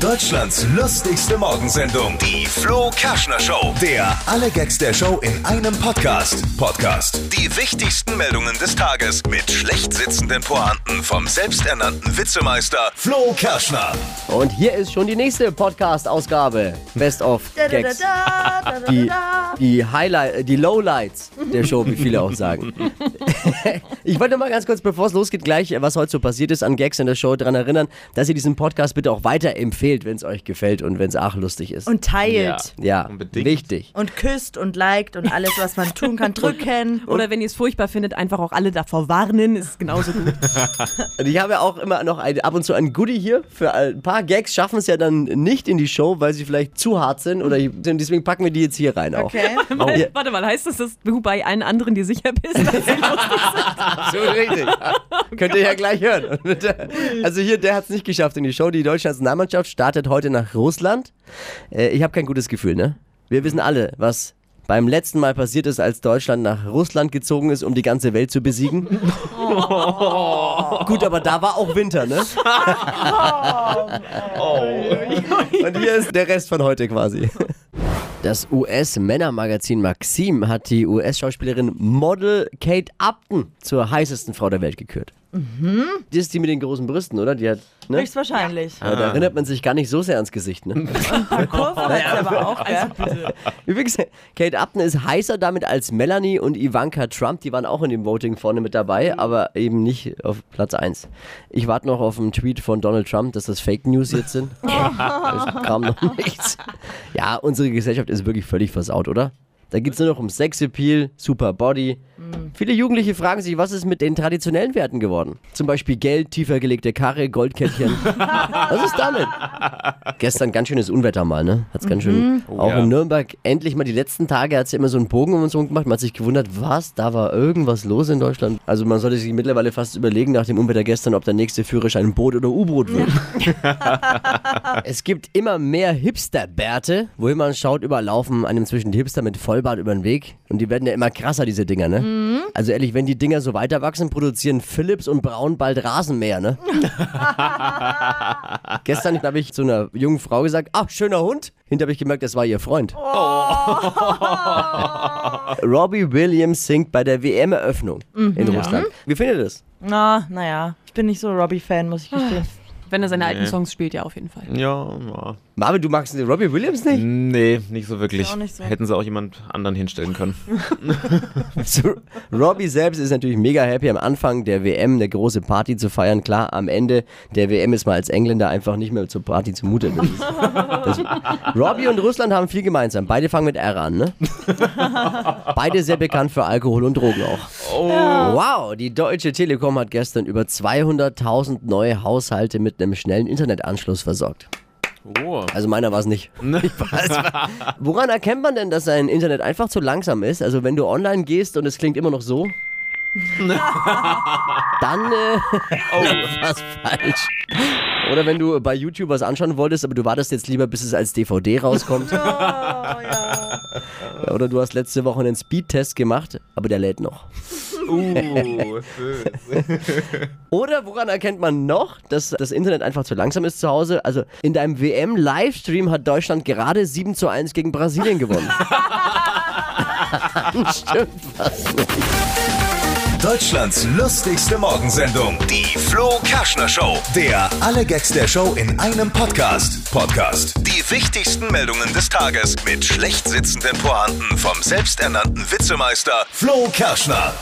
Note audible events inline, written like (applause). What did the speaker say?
Deutschlands lustigste Morgensendung, die Flo Kerschner Show. Der alle Gags der Show in einem Podcast. Podcast. Die wichtigsten Meldungen des Tages mit schlecht sitzenden Pointen vom selbsternannten Witzemeister Flo Kerschner. Und hier ist schon die nächste Podcast-Ausgabe. Best of Gags. Die, die Highlight, die Lowlights der Show, wie viele auch sagen. ich wollte mal ganz kurz, bevor es losgeht, gleich, was heute so passiert ist an Gags in der Show, daran erinnern, dass ihr diesen Podcast bitte auch weiterempfehlt, wenn es euch gefällt und wenn es auch lustig ist. Und teilt. ja, unbedingt. wichtig. Und küsst und liked und alles, was man tun kann. Drücken. (laughs) Oder wenn ihr es furchtbar findet, einfach auch alle davor warnen, ist genauso gut. (laughs) Und ich habe ja auch immer noch ein, ab und zu ein Goodie hier. Für ein paar Gags schaffen es ja dann nicht in die Show, weil sie vielleicht zu hart sind. Oder deswegen packen wir die jetzt hier rein auch. Okay. (laughs) Ja. Warte mal, heißt das, dass du bei allen anderen dir sicher bist? dass sie lustig sind? (laughs) So richtig. Könnt ihr ja gleich hören. Also hier, der hat es nicht geschafft in die Show. Die deutsche Nationalmannschaft startet heute nach Russland. Äh, ich habe kein gutes Gefühl, ne? Wir wissen alle, was beim letzten Mal passiert ist, als Deutschland nach Russland gezogen ist, um die ganze Welt zu besiegen. (laughs) (laughs) Gut, aber da war auch Winter, ne? (laughs) Und hier ist der Rest von heute quasi. Das US-Männermagazin Maxim hat die US-Schauspielerin Model Kate Upton zur heißesten Frau der Welt gekürt. Die ist die mit den großen Brüsten, oder? Die hat, ne? Höchstwahrscheinlich. Aber da erinnert man sich gar nicht so sehr ans Gesicht, ne? Kurven hat sie aber auch. gell? Übrigens, Kate Upton ist heißer damit als Melanie und Ivanka Trump. Die waren auch in dem Voting vorne mit dabei, aber eben nicht auf Platz 1. Ich warte noch auf einen Tweet von Donald Trump, dass das Fake News jetzt sind. (laughs) es kam noch nichts. Ja, unsere Gesellschaft ist wirklich völlig versaut, oder? Da geht es nur noch um Sexappeal, Super Body. Viele Jugendliche fragen sich, was ist mit den traditionellen Werten geworden? Zum Beispiel Geld, tiefer gelegte Karre, Goldkettchen. (laughs) was ist damit? Gestern ganz schönes Unwetter mal, ne? Hat's ganz schön. auch ja. in Nürnberg endlich mal die letzten Tage hat es ja immer so einen Bogen um uns herum gemacht. Man hat sich gewundert, was? Da war irgendwas los in Deutschland. Also man sollte sich mittlerweile fast überlegen nach dem Unwetter gestern, ob der nächste Führerschein Boot oder U-Boot wird. (laughs) es gibt immer mehr Hipster-Bärte. Wohin man schaut, überall laufen einem zwischen die Hipster mit Vollbart über den Weg. Und die werden ja immer krasser, diese Dinger, ne? Also ehrlich, wenn die Dinger so weiter wachsen, produzieren Philips und Braun bald Rasenmäher, ne? (laughs) Gestern habe ich zu einer jungen Frau gesagt, ach, schöner Hund. Hinter habe ich gemerkt, das war ihr Freund. (laughs) Robbie Williams singt bei der WM-Eröffnung in Russland. Wie findet ihr das? Na, naja. Ich bin nicht so Robbie-Fan, muss ich gestehen. Wenn er seine alten Songs spielt, ja, auf jeden Fall. Ja, ja. Marvin, du magst den Robbie Williams nicht? Nee, nicht so wirklich. Auch nicht so. Hätten sie auch jemand anderen hinstellen können. (laughs) (laughs) So, Robbie selbst ist natürlich mega happy am Anfang der WM eine große Party zu feiern. Klar, am Ende der WM ist man als Engländer einfach nicht mehr zur Party zumute. Das ist, das, Robbie und Russland haben viel gemeinsam. Beide fangen mit R an, ne? (laughs) Beide sehr bekannt für Alkohol und Drogen auch. Wow, die Deutsche Telekom hat gestern über 200.000 neue Haushalte mit einem schnellen Internetanschluss versorgt. Oh. Also meiner war es nicht. (laughs) Ich weiß, woran erkennt man denn, dass ein Internet einfach zu langsam ist? Also wenn du online gehst und es klingt immer noch so, (laughs) dann äh, oh, (laughs) was falsch. Oder wenn du bei YouTube was anschauen wolltest, aber du wartest jetzt lieber, bis es als DVD rauskommt. Oder du hast letzte Woche einen Speedtest gemacht, aber der lädt noch. Uh, (laughs) (laughs) Oder woran erkennt man noch, dass das Internet einfach zu langsam ist zu Hause? Also in deinem WM-Livestream hat Deutschland gerade 7 zu 1 gegen Brasilien gewonnen. (laughs) Stimmt fast nicht. Deutschlands lustigste Morgensendung, die Flo Kerschner Show. Der alle Gags der Show in einem Podcast. Podcast. Die wichtigsten Meldungen des Tages mit schlecht sitzenden Pointen vom selbsternannten Witzemeister Flo Kerschner.